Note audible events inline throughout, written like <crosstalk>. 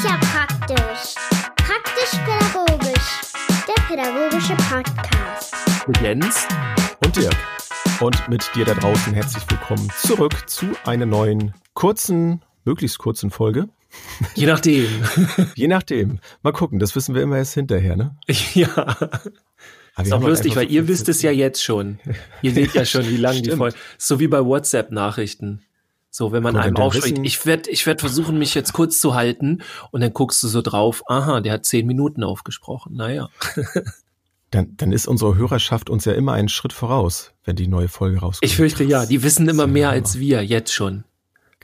ist ja praktisch. Praktisch-pädagogisch. Der pädagogische Podcast. Mit Jens und Dirk. Und mit dir da draußen herzlich willkommen zurück zu einer neuen kurzen, möglichst kurzen Folge. Je nachdem. <laughs> Je nachdem. Mal gucken, das wissen wir immer erst hinterher, ne? <laughs> Ja. Aber ist auch lustig, weil ihr wisst es ja jetzt schon. <laughs> Ihr seht ja schon, wie lang die Folge. So wie bei WhatsApp-Nachrichten. So, wenn man einem aufschreibt, ich werde ich werd versuchen, mich jetzt kurz zu halten und dann guckst du so drauf, aha, der hat zehn Minuten aufgesprochen. Naja. <laughs> Dann, dann ist unsere Hörerschaft uns ja immer einen Schritt voraus, wenn die neue Folge rauskommt. Ich fürchte ja, die wissen immer mehr als wir, jetzt schon.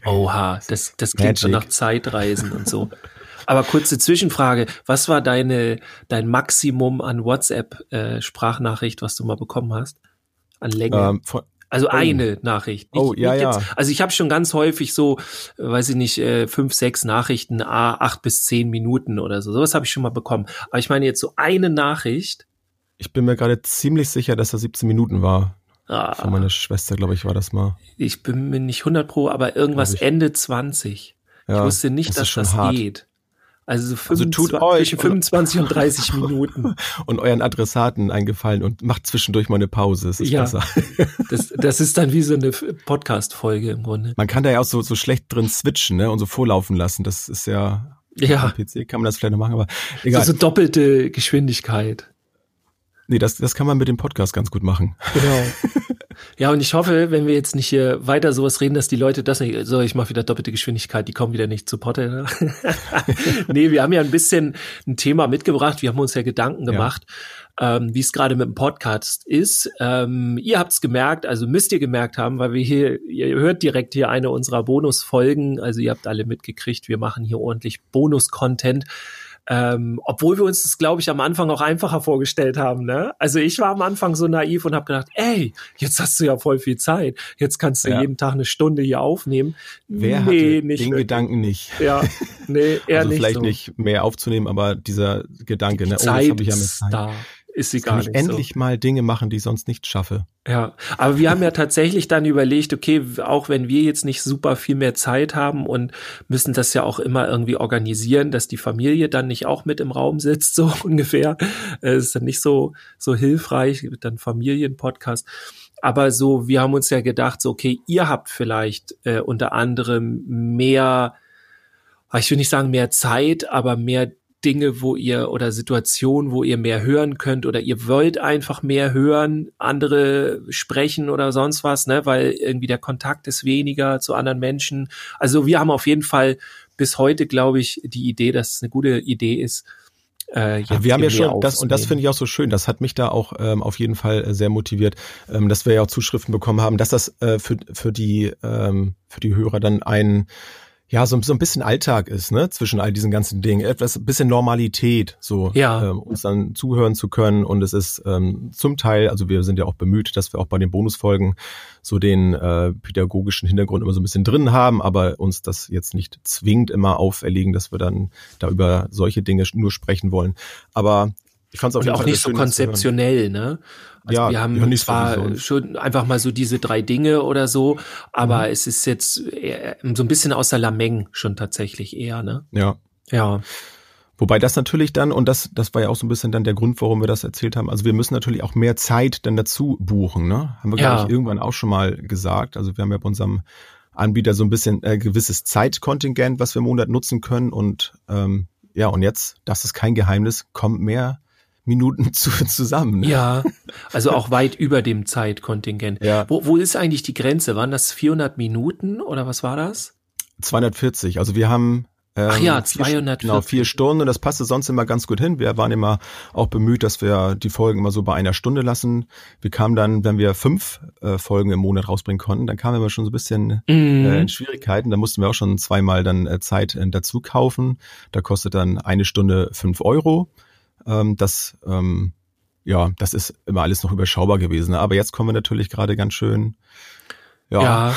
Oha, das, das klingt Magic. schon nach Zeitreisen und so. Aber kurze Zwischenfrage, was war deine, dein Maximum an WhatsApp-Sprachnachricht, äh, was du mal bekommen hast? An Länge? Ähm, von, also oh. eine Nachricht. Nicht, oh, ja, ja. Also ich habe schon ganz häufig so, weiß ich nicht, äh, fünf, sechs Nachrichten, a acht bis zehn Minuten oder so. Sowas habe ich schon mal bekommen. Aber ich meine jetzt so eine Nachricht. Ich bin mir gerade ziemlich sicher, dass das 17 Minuten war. Ah. Von meiner Schwester, glaube ich, war das mal. Ich bin mir nicht 100 pro, aber irgendwas Ende 20. Ja, ich wusste nicht, das dass das hart. geht. Also, so 25, also tut euch zwischen 25 und 30 <laughs> Minuten. Und euren Adressaten eingefallen und macht zwischendurch mal eine Pause. Das ist ja, besser. <laughs> Das, das ist dann wie so eine Podcast-Folge im Grunde. Man kann da ja auch so, so schlecht drin switchen ne, und so vorlaufen lassen. Das ist ja, ja. Am PC kann man das vielleicht noch machen, aber egal. So, so doppelte Geschwindigkeit. Nee, das, das kann man mit dem Podcast ganz gut machen. Genau. <laughs> Ja, und ich hoffe, wenn wir jetzt nicht hier weiter sowas reden, dass die Leute das nicht, so, ich mache wieder doppelte Geschwindigkeit, die kommen wieder nicht zu Potte. Ne? <laughs> nee, wir haben ja ein bisschen ein Thema mitgebracht, wir haben uns ja Gedanken gemacht, ja. ähm, wie es gerade mit dem Podcast ist. Ähm, ihr habt es gemerkt, also müsst ihr gemerkt haben, weil wir hier, ihr hört direkt hier eine unserer Bonusfolgen, also ihr habt alle mitgekriegt, wir machen hier ordentlich Bonus-Content. Ähm, obwohl wir uns das, glaube ich, am Anfang auch einfacher vorgestellt haben. Ne? Also ich war am Anfang so naiv und habe gedacht, ey, jetzt hast du ja voll viel Zeit. Jetzt kannst du ja. jeden Tag eine Stunde hier aufnehmen. Wer nee, hatte nicht den wirklich. Gedanken nicht? Ja, nee, <laughs> eher also nicht vielleicht so. nicht mehr aufzunehmen, aber dieser Gedanke, Die ne? Zeit oh, das ich ja mit Zeit. da ist sie gar nicht. endlich so. mal Dinge machen, die ich sonst nicht schaffe. Ja, aber wir haben ja tatsächlich dann überlegt, okay, auch wenn wir jetzt nicht super viel mehr Zeit haben und müssen das ja auch immer irgendwie organisieren, dass die Familie dann nicht auch mit im Raum sitzt, <laughs> so ungefähr. Es ist dann nicht so, so hilfreich, dann Familienpodcast. Aber so, wir haben uns ja gedacht, so, okay, ihr habt vielleicht äh, unter anderem mehr, ich will nicht sagen mehr Zeit, aber mehr Dinge, wo ihr oder Situationen, wo ihr mehr hören könnt oder ihr wollt einfach mehr hören, andere sprechen oder sonst was, ne, weil irgendwie der Kontakt ist weniger zu anderen Menschen. Also wir haben auf jeden Fall bis heute, glaube ich, die Idee, dass es eine gute Idee ist, äh, ja, wir haben ja schon das und das finde ich auch so schön. Das hat mich da auch ähm, auf jeden Fall äh, sehr motiviert, ähm, dass wir ja auch Zuschriften bekommen haben, dass das äh, für für die ähm, für die Hörer dann ein ja, so, so ein bisschen Alltag ist, ne, zwischen all diesen ganzen Dingen. Etwas, bisschen Normalität, so, ja. ähm, uns dann zuhören zu können. Und es ist ähm, zum Teil, also wir sind ja auch bemüht, dass wir auch bei den Bonusfolgen so den äh, pädagogischen Hintergrund immer so ein bisschen drin haben, aber uns das jetzt nicht zwingend immer auferlegen, dass wir dann da über solche Dinge nur sprechen wollen. Aber ich fand es auch nicht so konzeptionell, ne? Also ja, wir haben ja, zwar schon einfach mal so diese drei Dinge oder so, aber mhm. es ist jetzt so ein bisschen außer Lameng schon tatsächlich eher, ne? Ja. Ja. Wobei das natürlich dann, und das, das war ja auch so ein bisschen dann der Grund, warum wir das erzählt haben, also wir müssen natürlich auch mehr Zeit dann dazu buchen, ne? Haben wir, ja. glaube ich, irgendwann auch schon mal gesagt. Also wir haben ja bei unserem Anbieter so ein bisschen äh, gewisses Zeitkontingent, was wir im Monat nutzen können. Und ähm, ja, und jetzt, das ist kein Geheimnis, kommt mehr Minuten <laughs> zu, zusammen. Ne? Ja, also auch weit über dem Zeitkontingent. Ja. Wo, wo ist eigentlich die Grenze? Waren das 400 Minuten oder was war das? 240. Also wir haben ähm, Ach ja, 240. Genau, vier Stunden und das passte sonst immer ganz gut hin. Wir waren immer auch bemüht, dass wir die Folgen immer so bei einer Stunde lassen. Wir kamen dann, wenn wir fünf äh, Folgen im Monat rausbringen konnten, dann kamen wir schon so ein bisschen mhm. äh, in Schwierigkeiten. Da mussten wir auch schon zweimal dann äh, Zeit äh, dazu kaufen. Da kostet dann eine Stunde fünf Euro. Ähm, das, ähm, ja, das ist immer alles noch überschaubar gewesen. Aber jetzt kommen wir natürlich gerade ganz schön. Ja.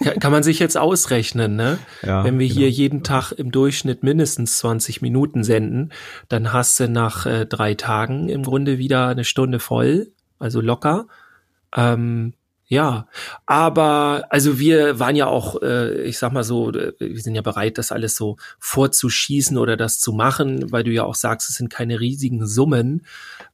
ja, kann man sich jetzt ausrechnen, ne? Ja, Wenn wir genau. hier jeden Tag im Durchschnitt mindestens 20 Minuten senden, dann hast du nach äh, drei Tagen im Grunde wieder eine Stunde voll, also locker. Ähm, Ja, aber also wir waren ja auch, äh, ich sag mal so, äh, wir sind ja bereit, das alles so vorzuschießen oder das zu machen, weil du ja auch sagst, es sind keine riesigen Summen.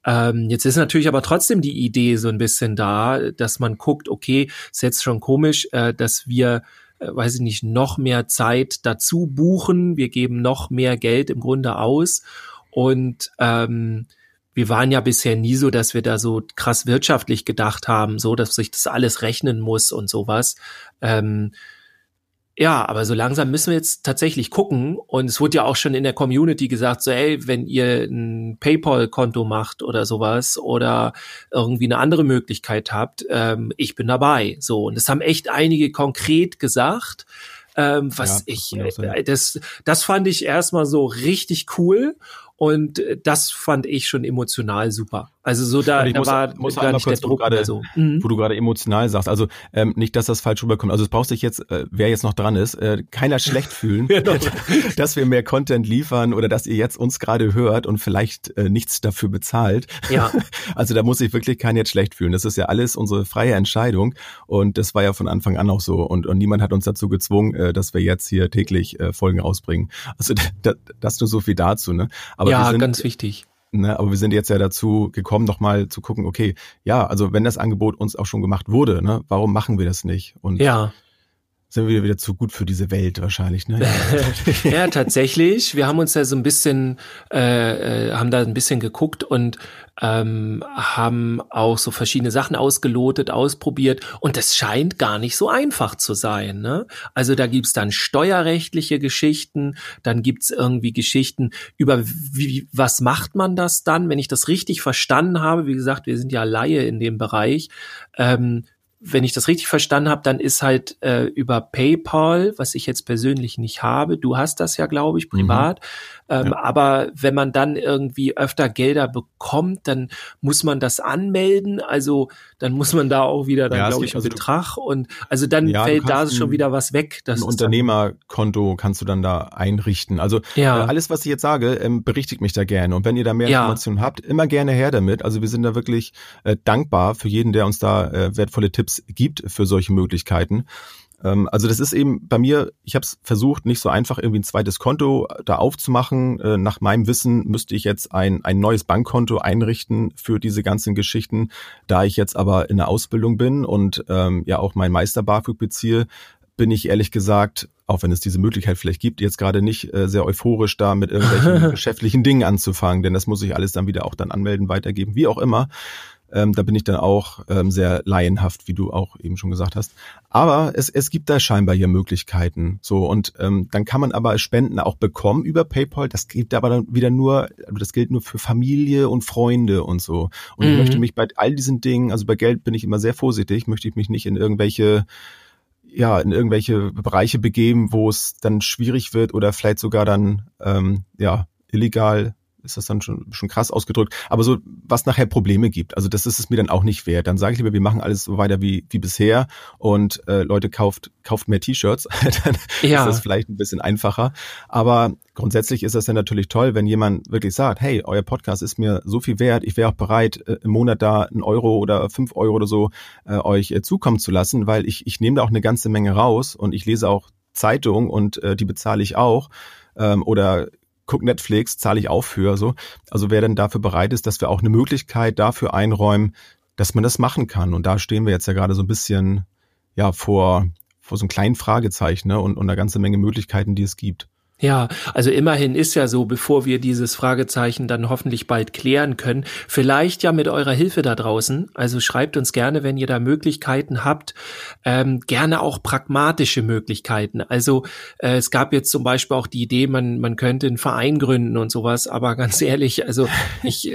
Ähm, jetzt ist natürlich aber trotzdem die Idee so ein bisschen da, dass man guckt, okay, ist jetzt schon komisch, äh, dass wir äh, weiß ich nicht, noch mehr Zeit dazu buchen. Wir geben noch mehr Geld im Grunde aus. Und ähm, wir waren ja bisher nie so, dass wir da so krass wirtschaftlich gedacht haben, so dass sich das alles rechnen muss und sowas. Ähm, ja, aber so langsam müssen wir jetzt tatsächlich gucken. Und es wurde ja auch schon in der Community gesagt, so, ey, wenn ihr ein PayPal-Konto macht oder sowas oder irgendwie eine andere Möglichkeit habt, ähm, ich bin dabei. So, und das haben echt einige konkret gesagt. Ähm, was ja, ich, äh, das, das fand ich erstmal so richtig cool. Und äh, das fand ich schon emotional super. Also so da, da muss, war muss gar nicht kurz, der Druck wo grade, so. Mhm. Wo du gerade emotional sagst. Also ähm, nicht, dass das falsch rüberkommt. Also es brauchst dich jetzt, äh, wer jetzt noch dran ist, äh, keiner schlecht fühlen, <laughs> <laughs> dass wir mehr Content liefern oder dass ihr jetzt uns gerade hört und vielleicht äh, nichts dafür bezahlt. Ja. <laughs> Also da muss sich wirklich keiner jetzt schlecht fühlen. Das ist ja alles unsere freie Entscheidung und das war ja von Anfang an auch so. Und, und niemand hat uns dazu gezwungen, äh, dass wir jetzt hier täglich äh, Folgen ausbringen. Also das, das nur so viel dazu. Ne? Aber ja, sind, ganz wichtig. Ne, aber wir sind jetzt ja dazu gekommen, nochmal zu gucken, okay, ja, also wenn das Angebot uns auch schon gemacht wurde, ne, warum machen wir das nicht? Und ja sind wir wieder zu gut für diese Welt wahrscheinlich. Ne? <laughs> ja, tatsächlich. Wir haben uns da so ein bisschen, äh, äh, haben da ein bisschen geguckt und ähm, haben auch so verschiedene Sachen ausgelotet, ausprobiert und das scheint gar nicht so einfach zu sein. Ne? Also da gibt's dann steuerrechtliche Geschichten, dann gibt's irgendwie Geschichten über wie, was macht man das dann, wenn ich das richtig verstanden habe. Wie gesagt, wir sind ja Laie in dem Bereich. Ähm, wenn ich das richtig verstanden habe, dann ist halt äh, über PayPal, was ich jetzt persönlich nicht habe, du hast das ja, glaube ich, privat, mhm. Ähm, ja. Aber wenn man dann irgendwie öfter Gelder bekommt, dann muss man das anmelden. Also dann muss man da auch wieder dann, ja, glaube ich, einen also Betrag und also dann ja, fällt da schon wieder was weg. Das ein Unternehmerkonto kannst du dann da einrichten. Also ja. äh, alles, was ich jetzt sage, ähm, berichtigt mich da gerne. Und wenn ihr da mehr Informationen habt, immer gerne her damit. Also wir sind da wirklich äh, dankbar für jeden, der uns da äh, wertvolle Tipps gibt für solche Möglichkeiten. Ähm, also das ist eben bei mir, ich habe es versucht, nicht so einfach irgendwie ein zweites Konto da aufzumachen. Äh, nach meinem Wissen müsste ich jetzt ein, ein neues Bankkonto einrichten für diese ganzen Geschichten. Da ich jetzt aber in der Ausbildung bin und ähm, ja auch mein Meister BAföG beziehe, bin ich ehrlich gesagt, auch wenn es diese Möglichkeit vielleicht gibt, jetzt gerade nicht äh, sehr euphorisch da mit irgendwelchen <laughs> geschäftlichen Dingen anzufangen, denn das muss ich alles dann wieder auch dann anmelden, weitergeben, wie auch immer. Ähm, da bin ich dann auch ähm, sehr laienhaft, wie du auch eben schon gesagt hast. Aber es, es gibt da scheinbar hier Möglichkeiten. So und ähm, dann kann man aber Spenden auch bekommen über PayPal. Das gilt aber dann wieder nur, das gilt nur für Familie und Freunde und so. Und mhm. ich möchte mich bei all diesen Dingen, also bei Geld bin ich immer sehr vorsichtig, möchte ich mich nicht in irgendwelche ja, in irgendwelche Bereiche begeben, wo es dann schwierig wird oder vielleicht sogar dann ähm, ja illegal ist das dann schon, schon krass ausgedrückt. Aber so, was nachher Probleme gibt, also das ist es mir dann auch nicht wert. Dann sage ich lieber, wir machen alles so weiter wie, wie bisher und äh, Leute kauft, kauft mehr T-Shirts, <laughs> dann ja. ist das vielleicht ein bisschen einfacher. Aber grundsätzlich ist das dann natürlich toll, wenn jemand wirklich sagt, hey, euer Podcast ist mir so viel wert, ich wäre auch bereit, äh, im Monat da einen Euro oder fünf Euro oder so äh, euch äh, zukommen zu lassen, weil ich, ich nehme da auch eine ganze Menge raus und ich lese auch Zeitung und äh, die bezahle ich auch. Ähm, oder guck Netflix, zahle ich auch für. So. Also wer denn dafür bereit ist, dass wir auch eine Möglichkeit dafür einräumen, dass man das machen kann. Und da stehen wir jetzt ja gerade so ein bisschen ja vor, vor so einem kleinen Fragezeichen ne? und, und einer ganze Menge Möglichkeiten, die es gibt. Ja, also immerhin ist ja so, bevor wir dieses Fragezeichen dann hoffentlich bald klären können, vielleicht ja mit eurer Hilfe da draußen. Also schreibt uns gerne, wenn ihr da Möglichkeiten habt, ähm, gerne auch pragmatische Möglichkeiten. Also äh, es gab jetzt zum Beispiel auch die Idee, man man könnte einen Verein gründen und sowas. Aber <laughs> ganz ehrlich, also ich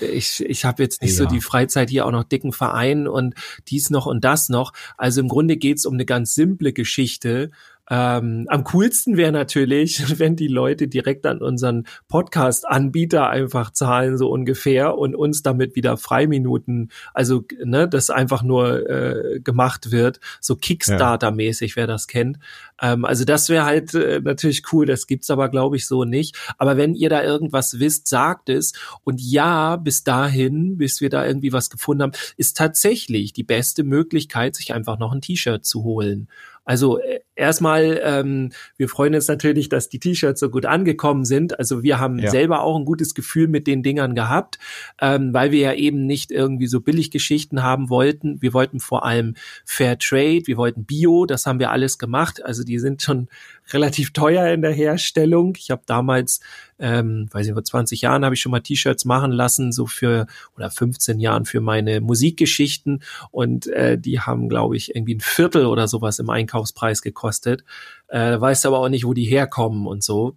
ich ich habe jetzt nicht ja. so die Freizeit hier auch noch dicken Verein und dies noch und das noch. Also im Grunde geht's um eine ganz simple Geschichte Ähm, am coolsten wäre natürlich, <laughs> wenn die Leute direkt an unseren Podcast-Anbieter einfach zahlen, so ungefähr, und uns damit wieder Freiminuten, also ne, das einfach nur äh, gemacht wird, so Kickstarter-mäßig, wer das kennt. Ähm, also das wäre halt äh, natürlich cool, das gibt's aber, glaube ich, so nicht. Aber wenn ihr da irgendwas wisst, sagt es. Und ja, bis dahin, bis wir da irgendwie was gefunden haben, ist tatsächlich die beste Möglichkeit, sich einfach noch ein T-Shirt zu holen. Also äh, erstmal, ähm, wir freuen uns natürlich, dass die T-Shirts so gut angekommen sind. Also wir haben ja. selber auch ein gutes Gefühl mit den Dingern gehabt, ähm, weil wir ja eben nicht irgendwie so Billiggeschichten haben wollten. Wir wollten vor allem Fair Trade, wir wollten Bio, das haben wir alles gemacht. Also die sind schon relativ teuer in der Herstellung. Ich habe damals, ähm, weiß ich, vor 20 Jahren habe ich schon mal T-Shirts machen lassen, so für oder 15 Jahren für meine Musikgeschichten und äh, die haben, glaube ich, irgendwie ein Viertel oder sowas im Einkaufspreis gekostet. Äh, weiß aber auch nicht, wo die herkommen und so.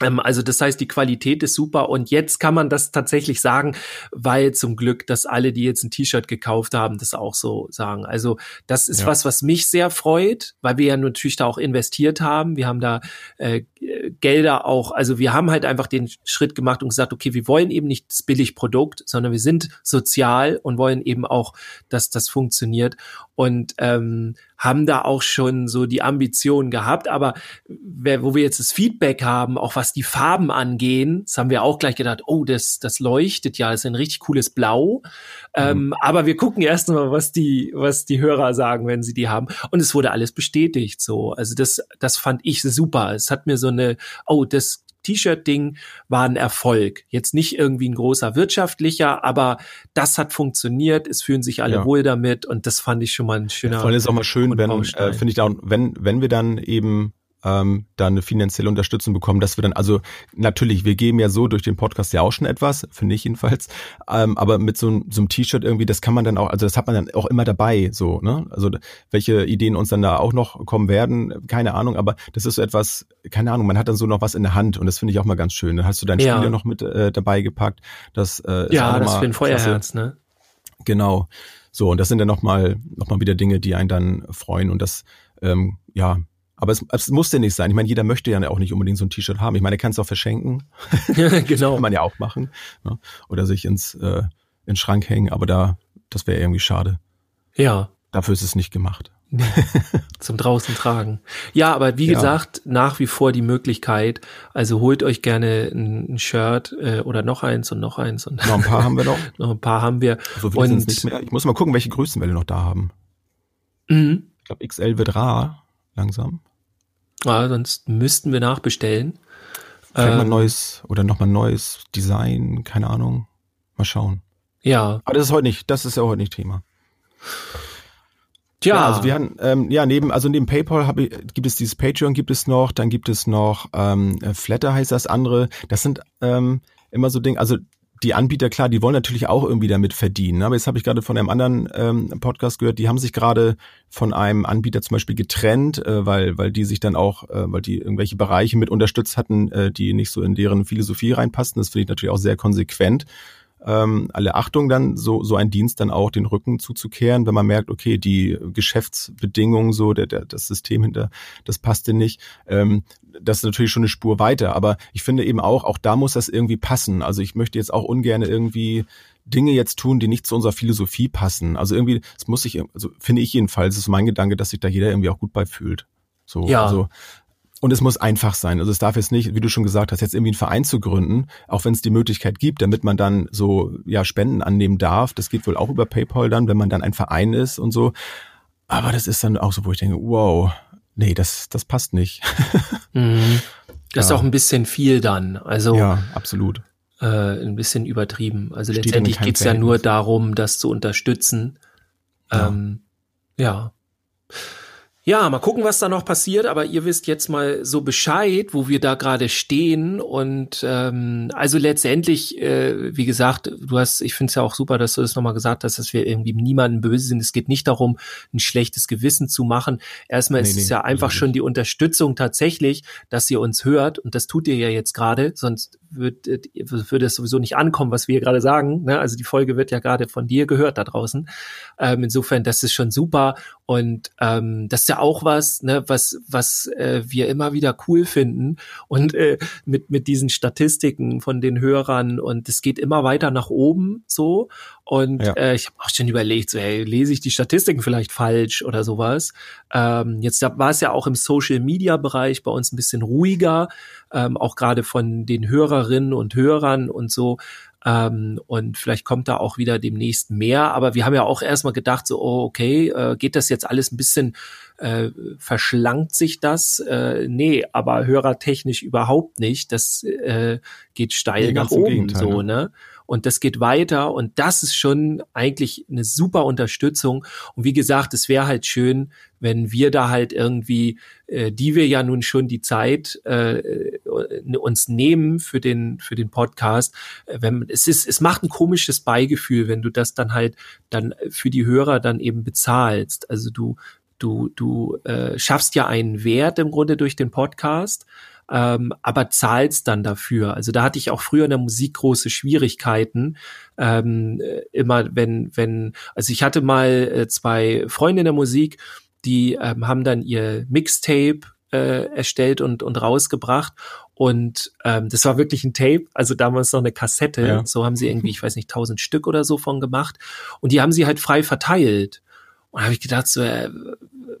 Ähm, also das heißt, die Qualität ist super und jetzt kann man das tatsächlich sagen, weil zum Glück, dass alle, die jetzt ein T-Shirt gekauft haben, das auch so sagen. Also das ist ja. was, was mich sehr freut, weil wir ja natürlich da auch investiert haben. Wir haben da äh, Gelder auch, also wir haben halt einfach den Schritt gemacht und gesagt, okay, wir wollen eben nicht das Billigprodukt, sondern wir sind sozial und wollen eben auch, dass das funktioniert und ähm, haben da auch schon so die Ambition gehabt. Aber wer, wo wir jetzt das Feedback haben, auch was die Farben angehen, das haben wir auch gleich gedacht, oh, das, das leuchtet ja, das ist ein richtig cooles Blau. Ähm, mhm. Ähm, aber wir gucken erst mal, was die, was die Hörer sagen, wenn sie die haben. Und es wurde alles bestätigt so. Also das, das fand ich super. Es hat mir so eine, oh, das T-Shirt-Ding war ein Erfolg. Jetzt nicht irgendwie ein großer wirtschaftlicher, aber das hat funktioniert. Es fühlen sich alle ja. wohl damit und das fand ich schon mal ein schöner. Ja, vor allem ist auch mal schön, wenn, äh, finde ich auch, wenn, wenn wir dann eben ähm, da eine finanzielle Unterstützung bekommen, dass wir dann, also natürlich, wir geben ja so durch den Podcast ja auch schon etwas, finde ich jedenfalls, ähm, aber mit so, so einem T-Shirt irgendwie, das kann man dann auch, also das hat man dann auch immer dabei, so, ne? Also welche Ideen uns dann da auch noch kommen werden, keine Ahnung, aber das ist so etwas, keine Ahnung, man hat dann so noch was in der Hand und das finde ich auch mal ganz schön. Dann hast du dein ja. Spieler noch mit äh, dabei gepackt, das äh, ist Ja, das für ein Feuerherz, ne? Genau. So, und das sind dann nochmal noch mal wieder Dinge, die einen dann freuen und das, ähm, ja, aber es, es muss ja nicht sein. Ich meine, jeder möchte ja auch nicht unbedingt so ein T-Shirt haben. Ich meine, er kann es auch verschenken. <laughs> <laughs> genau. kann man ja auch machen. Ne? Oder sich ins, äh, in den Schrank hängen. Aber da, das wäre irgendwie schade. Ja. Dafür ist es nicht gemacht. <laughs> Zum draußen tragen. Ja, aber wie ja. gesagt, nach wie vor die Möglichkeit. Also holt euch gerne ein, Shirt äh, oder noch eins und noch eins und noch ein paar haben wir noch. noch ein paar haben wir. So und nicht mehr. Ich muss mal gucken, welche Größen wir noch da haben. Mhm. Ich glaube, XL wird rar langsam. Ja, sonst müssten wir nachbestellen. Vielleicht ähm, mal neues oder nochmal neues Design, keine Ahnung. Mal schauen. Ja. Aber das ist heute nicht, das ist ja heute nicht Thema. Tja. Ja, also wir haben, ähm, ja, neben, also neben PayPal hab ich, gibt es dieses Patreon gibt es noch, dann gibt es noch ähm, Flatter heißt das andere. Das sind ähm, immer so Dinge, also die Anbieter, klar, die wollen natürlich auch irgendwie damit verdienen. Aber jetzt habe ich gerade von einem anderen ähm, Podcast gehört, die haben sich gerade von einem Anbieter zum Beispiel getrennt, äh, weil, weil die sich dann auch, äh, weil die irgendwelche Bereiche mit unterstützt hatten, äh, die nicht so in deren Philosophie reinpassten. Das finde ich natürlich auch sehr konsequent ähm, alle Achtung dann, so, so ein Dienst dann auch den Rücken zuzukehren, wenn man merkt, okay, die Geschäftsbedingungen, so, der, der, das System hinter, das passte nicht. Ähm, das ist natürlich schon eine Spur weiter. Aber ich finde eben auch, auch da muss das irgendwie passen. Also ich möchte jetzt auch ungern irgendwie Dinge jetzt tun, die nicht zu unserer Philosophie passen. Also irgendwie, es muss sich, also finde ich jedenfalls, ist mein Gedanke, dass sich da jeder irgendwie auch gut bei fühlt. So, ja. also und es muss einfach sein. Also es darf jetzt nicht, wie du schon gesagt hast, jetzt irgendwie einen Verein zu gründen, auch wenn es die Möglichkeit gibt, damit man dann so ja Spenden annehmen darf. Das geht wohl auch über PayPal dann, wenn man dann ein Verein ist und so. Aber das ist dann auch so, wo ich denke, wow, nee, das das passt nicht. <laughs> Mhm. Das ja. ist auch ein bisschen viel dann. Also ja, absolut. Äh, ein bisschen übertrieben. Also Steht letztendlich geht's ja nur darum, das zu unterstützen. Ja. Ähm, ja. Ja, mal gucken, was da noch passiert, aber ihr wisst jetzt mal so Bescheid, wo wir da gerade stehen. Und ähm, also letztendlich, äh, wie gesagt, du hast, ich finde es ja auch super, dass du das nochmal gesagt hast, dass wir irgendwie niemanden böse sind. Es geht nicht darum, ein schlechtes Gewissen zu machen. Erstmal nee, ist nee, es ja einfach schon die Unterstützung tatsächlich, dass ihr uns hört, und das tut ihr ja jetzt gerade, sonst wird, würde es sowieso nicht ankommen, was wir hier gerade sagen. Ne? Also die Folge wird ja gerade von dir gehört da draußen. Ähm, insofern, das ist schon super. Und ähm, das ist ja auch was, ne, was, was äh, wir immer wieder cool finden. Und äh, mit, mit diesen Statistiken von den Hörern und es geht immer weiter nach oben so. Und ja. äh, ich habe auch schon überlegt, so, hey, lese ich die Statistiken vielleicht falsch oder sowas. Ähm, jetzt war es ja auch im Social-Media-Bereich bei uns ein bisschen ruhiger, ähm, auch gerade von den Hörerinnen und Hörern und so. Ähm, und vielleicht kommt da auch wieder demnächst mehr. Aber wir haben ja auch erstmal gedacht, so, oh, okay, äh, geht das jetzt alles ein bisschen, äh, verschlankt sich das? Äh, nee, aber hörertechnisch überhaupt nicht. Das äh, geht steil nee, nach oben, so, ne? ne? und das geht weiter und das ist schon eigentlich eine super Unterstützung und wie gesagt, es wäre halt schön, wenn wir da halt irgendwie, äh, die wir ja nun schon die Zeit äh, uns nehmen für den für den Podcast, äh, wenn es ist, es macht ein komisches Beigefühl, wenn du das dann halt dann für die Hörer dann eben bezahlst. Also du du du äh, schaffst ja einen Wert im Grunde durch den Podcast ähm, aber zahlst dann dafür. Also da hatte ich auch früher in der Musik große Schwierigkeiten. Ähm, immer wenn, wenn, also ich hatte mal äh, zwei Freunde in der Musik, die ähm, haben dann ihr Mixtape äh, erstellt und, und rausgebracht. Und ähm, das war wirklich ein Tape, also damals noch eine Kassette. Ja. So haben sie irgendwie, ich weiß nicht, tausend Stück oder so von gemacht. Und die haben sie halt frei verteilt. Und habe ich gedacht, so, äh,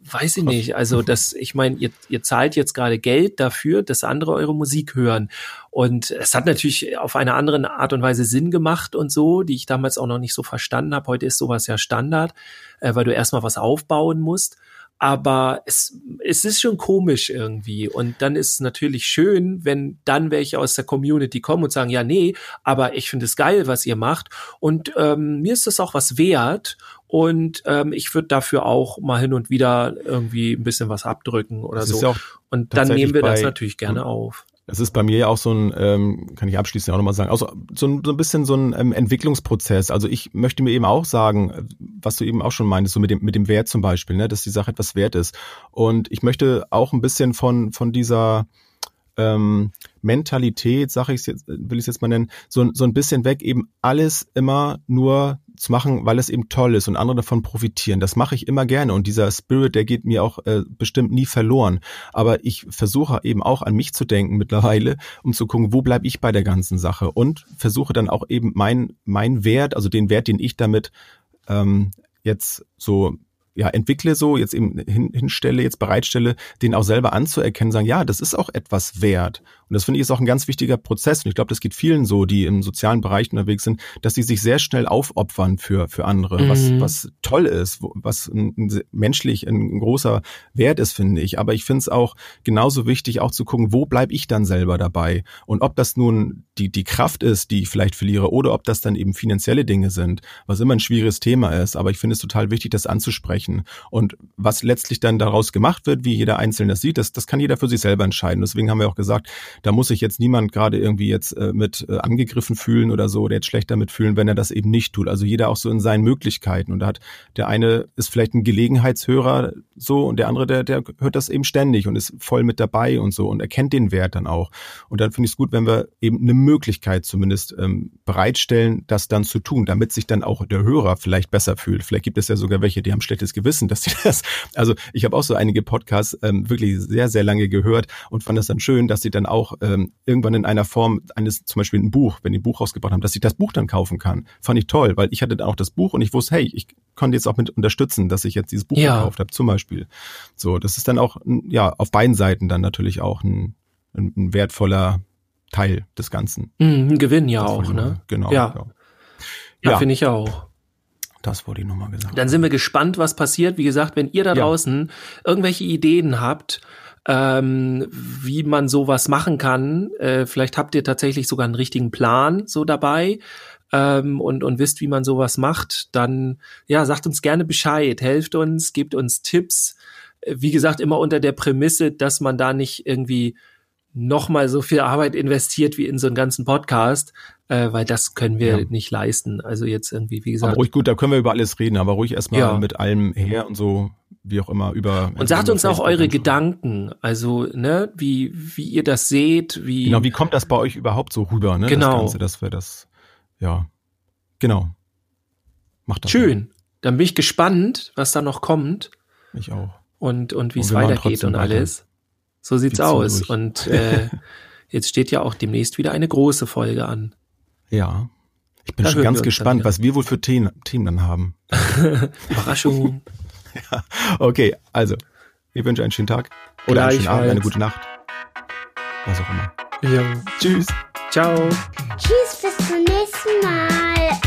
weiß ich nicht. Also das, ich meine, ihr, ihr zahlt jetzt gerade Geld dafür, dass andere eure Musik hören. Und es hat natürlich auf eine andere Art und Weise Sinn gemacht und so, die ich damals auch noch nicht so verstanden habe. Heute ist sowas ja Standard, äh, weil du erstmal was aufbauen musst aber es, es ist schon komisch irgendwie. Und dann ist es natürlich schön, wenn dann welche aus der Community kommen und sagen, ja, nee, aber ich finde es geil, was ihr macht. Und ähm, mir ist das auch was wert. Und ähm, ich würde dafür auch mal hin und wieder irgendwie ein bisschen was abdrücken oder das so. Ja und dann nehmen wir das natürlich gerne auf. Das ist bei mir ja auch so ein, ähm, kann ich abschließend auch nochmal sagen, also so ein, so ein bisschen so ein ähm, Entwicklungsprozess. Also ich möchte mir eben auch sagen, was du eben auch schon meintest, so mit dem, mit dem Wert zum Beispiel, ne, dass die Sache etwas wert ist. Und ich möchte auch ein bisschen von, von dieser ähm, Mentalität, sage ich jetzt, will ich es jetzt mal nennen, so, so ein bisschen weg, eben alles immer nur zu machen, weil es eben toll ist und andere davon profitieren. Das mache ich immer gerne und dieser Spirit, der geht mir auch äh, bestimmt nie verloren. Aber ich versuche eben auch an mich zu denken mittlerweile, um zu gucken, wo bleibe ich bei der ganzen Sache und versuche dann auch eben mein mein Wert, also den Wert, den ich damit ähm, jetzt so ja, entwickle so, jetzt eben hin, hinstelle, jetzt bereitstelle, den auch selber anzuerkennen, sagen, ja, das ist auch etwas wert. Und das finde ich ist auch ein ganz wichtiger Prozess. Und ich glaube, das geht vielen so, die im sozialen Bereich unterwegs sind, dass sie sich sehr schnell aufopfern für, für andere, mhm. was, was toll ist, was ein, ein, menschlich ein großer Wert ist, finde ich. Aber ich finde es auch genauso wichtig, auch zu gucken, wo bleibe ich dann selber dabei? Und ob das nun die, die Kraft ist, die ich vielleicht verliere, oder ob das dann eben finanzielle Dinge sind, was immer ein schwieriges Thema ist. Aber ich finde es total wichtig, das anzusprechen. Und was letztlich dann daraus gemacht wird, wie jeder Einzelne das sieht, das, das kann jeder für sich selber entscheiden. Deswegen haben wir auch gesagt, da muss sich jetzt niemand gerade irgendwie jetzt äh, mit äh, angegriffen fühlen oder so, oder jetzt schlecht damit fühlen, wenn er das eben nicht tut. Also jeder auch so in seinen Möglichkeiten. Und da hat der eine ist vielleicht ein Gelegenheitshörer so und der andere, der, der hört das eben ständig und ist voll mit dabei und so und erkennt den Wert dann auch. Und dann finde ich es gut, wenn wir eben eine Möglichkeit zumindest ähm, bereitstellen, das dann zu tun, damit sich dann auch der Hörer vielleicht besser fühlt. Vielleicht gibt es ja sogar welche, die haben schlechtes Gewissen, dass sie <laughs> das, also ich habe auch so einige Podcasts ähm, wirklich sehr, sehr lange gehört und fand das dann schön, dass sie dann auch ähm, irgendwann in einer Form eines, zum Beispiel ein Buch, wenn die ein Buch rausgebracht haben, dass ich das Buch dann kaufen kann. Fand ich toll, weil ich hatte dann auch das Buch und ich wusste, hey, ich konnte jetzt auch mit unterstützen, dass ich jetzt dieses Buch ja. gekauft habe, zum Beispiel. So, das ist dann auch, ja, auf beiden Seiten dann natürlich auch ein, ein, ein wertvoller Teil des Ganzen. Mhm, ein Gewinn ja das auch, ne? Genau. Ja, ja. ja, ja. finde ich auch. Das wurde ich nochmal gesagt. Dann sind wir gespannt, was passiert. Wie gesagt, wenn ihr da ja. draußen irgendwelche Ideen habt, ähm, wie man sowas machen kann, äh, vielleicht habt ihr tatsächlich sogar einen richtigen Plan so dabei ähm, und, und wisst, wie man sowas macht, dann ja, sagt uns gerne Bescheid, helft uns, gebt uns Tipps. Wie gesagt, immer unter der Prämisse, dass man da nicht irgendwie nochmal so viel Arbeit investiert wie in so einen ganzen Podcast, äh, weil das können wir ja. nicht leisten. Also jetzt irgendwie, wie gesagt. Aber ruhig gut, da können wir über alles reden, aber ruhig erstmal ja. mit allem her und so wie auch immer über. Und sagt uns auch eure. Gedanken, also ne, wie wie ihr das seht, wie Genau, wie kommt das bei euch überhaupt so rüber, ne? Genau. Das Ganze, dass wir das, ja, genau. Macht das. schön. Dann bin ich gespannt, was da noch kommt mal. Ich auch. und und wie es weitergeht und weiter. alles. So sieht's ziehen aus. durch. Und äh, <laughs> jetzt steht ja auch demnächst wieder eine große Folge an. Ja. Ich bin Da schon ganz gespannt, was wir wohl für Themen, Themen dann haben. <laughs> Überraschung. <laughs> Okay, also, ich wünsche einen schönen Tag. Oder einen schönen Abend, eine gute Nacht. Was auch immer. ja. Tschüss. Ciao. Tschüss, bis zum nächsten Mal.